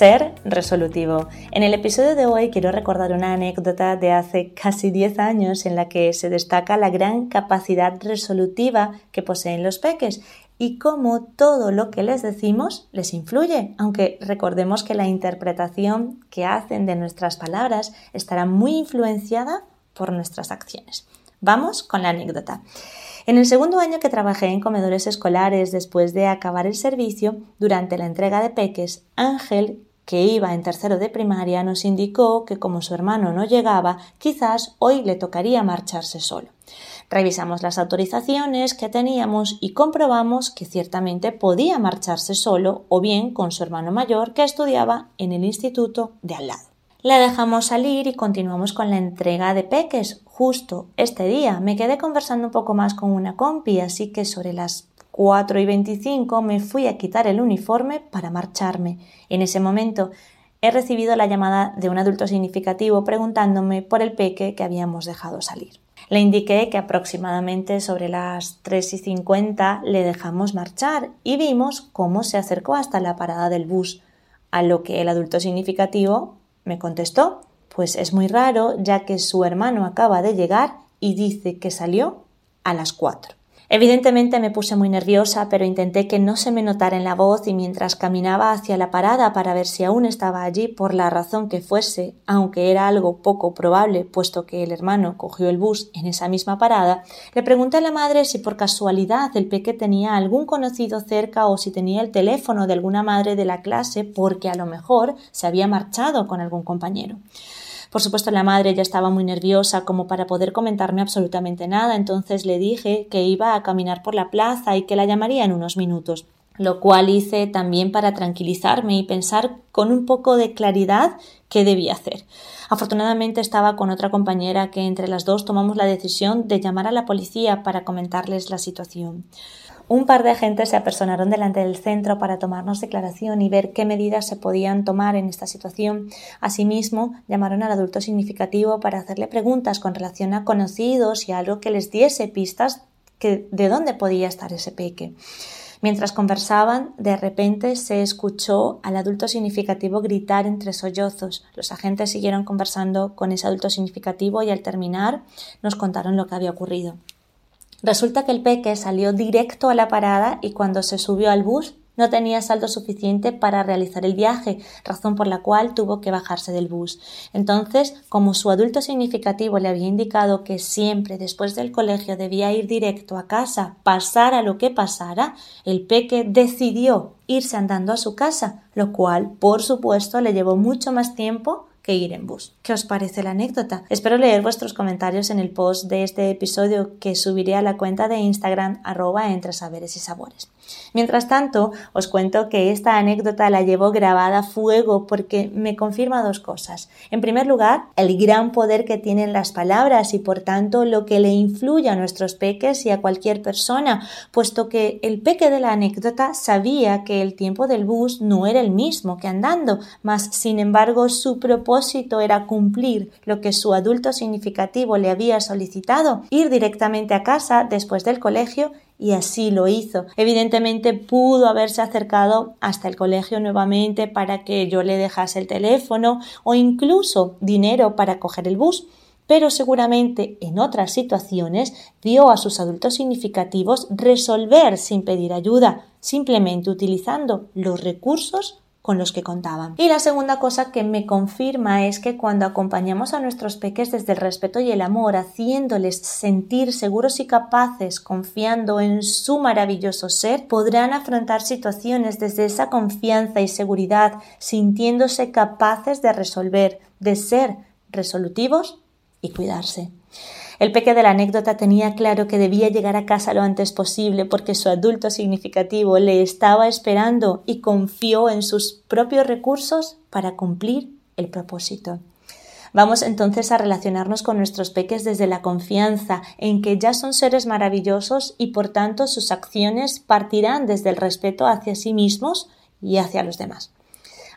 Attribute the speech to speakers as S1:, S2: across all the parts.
S1: Ser resolutivo. En el episodio de hoy quiero recordar una anécdota de hace casi 10 años en la que se destaca la gran capacidad resolutiva que poseen los peques y cómo todo lo que les decimos les influye, aunque recordemos que la interpretación que hacen de nuestras palabras estará muy influenciada por nuestras acciones. Vamos con la anécdota. En el segundo año que trabajé en comedores escolares después de acabar el servicio, durante la entrega de peques, Ángel que iba en tercero de primaria, nos indicó que como su hermano no llegaba, quizás hoy le tocaría marcharse solo. Revisamos las autorizaciones que teníamos y comprobamos que ciertamente podía marcharse solo o bien con su hermano mayor que estudiaba en el instituto de al lado. Le dejamos salir y continuamos con la entrega de peques. Justo este día me quedé conversando un poco más con una compi, así que sobre las 4 y 25 me fui a quitar el uniforme para marcharme. En ese momento he recibido la llamada de un adulto significativo preguntándome por el peque que habíamos dejado salir. Le indiqué que aproximadamente sobre las 3 y 50 le dejamos marchar y vimos cómo se acercó hasta la parada del bus, a lo que el adulto significativo me contestó, pues es muy raro ya que su hermano acaba de llegar y dice que salió a las 4. Evidentemente me puse muy nerviosa, pero intenté que no se me notara en la voz y mientras caminaba hacia la parada para ver si aún estaba allí por la razón que fuese, aunque era algo poco probable, puesto que el hermano cogió el bus en esa misma parada, le pregunté a la madre si por casualidad el peque tenía algún conocido cerca o si tenía el teléfono de alguna madre de la clase porque a lo mejor se había marchado con algún compañero. Por supuesto, la madre ya estaba muy nerviosa como para poder comentarme absolutamente nada, entonces le dije que iba a caminar por la plaza y que la llamaría en unos minutos lo cual hice también para tranquilizarme y pensar con un poco de claridad qué debía hacer. Afortunadamente estaba con otra compañera que entre las dos tomamos la decisión de llamar a la policía para comentarles la situación. Un par de agentes se apersonaron delante del centro para tomarnos declaración y ver qué medidas se podían tomar en esta situación. Asimismo, llamaron al adulto significativo para hacerle preguntas con relación a conocidos y algo que les diese pistas de dónde podía estar ese peque. Mientras conversaban, de repente se escuchó al adulto significativo gritar entre sollozos. Los agentes siguieron conversando con ese adulto significativo y al terminar nos contaron lo que había ocurrido. Resulta que el peque salió directo a la parada y cuando se subió al bus no tenía saldo suficiente para realizar el viaje, razón por la cual tuvo que bajarse del bus. Entonces, como su adulto significativo le había indicado que siempre después del colegio debía ir directo a casa, pasara lo que pasara, el peque decidió irse andando a su casa, lo cual, por supuesto, le llevó mucho más tiempo que ir en bus. ¿Qué os parece la anécdota? Espero leer vuestros comentarios en el post de este episodio que subiré a la cuenta de Instagram arroba entre saberes y sabores. Mientras tanto, os cuento que esta anécdota la llevo grabada a fuego porque me confirma dos cosas. En primer lugar, el gran poder que tienen las palabras y por tanto lo que le influye a nuestros peques y a cualquier persona, puesto que el peque de la anécdota sabía que el tiempo del bus no era el mismo que andando, mas sin embargo su era cumplir lo que su adulto significativo le había solicitado, ir directamente a casa después del colegio y así lo hizo. Evidentemente pudo haberse acercado hasta el colegio nuevamente para que yo le dejase el teléfono o incluso dinero para coger el bus, pero seguramente en otras situaciones vio a sus adultos significativos resolver sin pedir ayuda, simplemente utilizando los recursos con los que contaban. Y la segunda cosa que me confirma es que cuando acompañamos a nuestros peques desde el respeto y el amor, haciéndoles sentir seguros y capaces, confiando en su maravilloso ser, podrán afrontar situaciones desde esa confianza y seguridad, sintiéndose capaces de resolver, de ser resolutivos y cuidarse. El peque de la anécdota tenía claro que debía llegar a casa lo antes posible porque su adulto significativo le estaba esperando y confió en sus propios recursos para cumplir el propósito. Vamos entonces a relacionarnos con nuestros peques desde la confianza en que ya son seres maravillosos y por tanto sus acciones partirán desde el respeto hacia sí mismos y hacia los demás.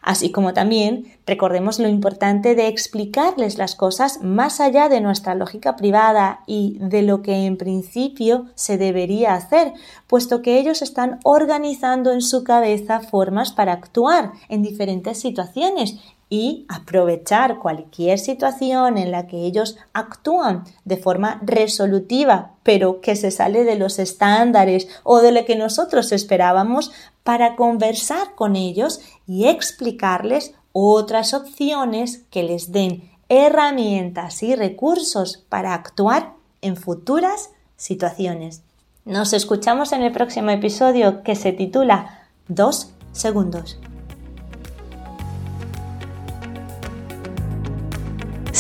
S1: Así como también recordemos lo importante de explicarles las cosas más allá de nuestra lógica privada y de lo que en principio se debería hacer, puesto que ellos están organizando en su cabeza formas para actuar en diferentes situaciones y aprovechar cualquier situación en la que ellos actúan de forma resolutiva, pero que se sale de los estándares o de lo que nosotros esperábamos para conversar con ellos y explicarles otras opciones que les den herramientas y recursos para actuar en futuras situaciones. Nos escuchamos en el próximo episodio que se titula Dos segundos.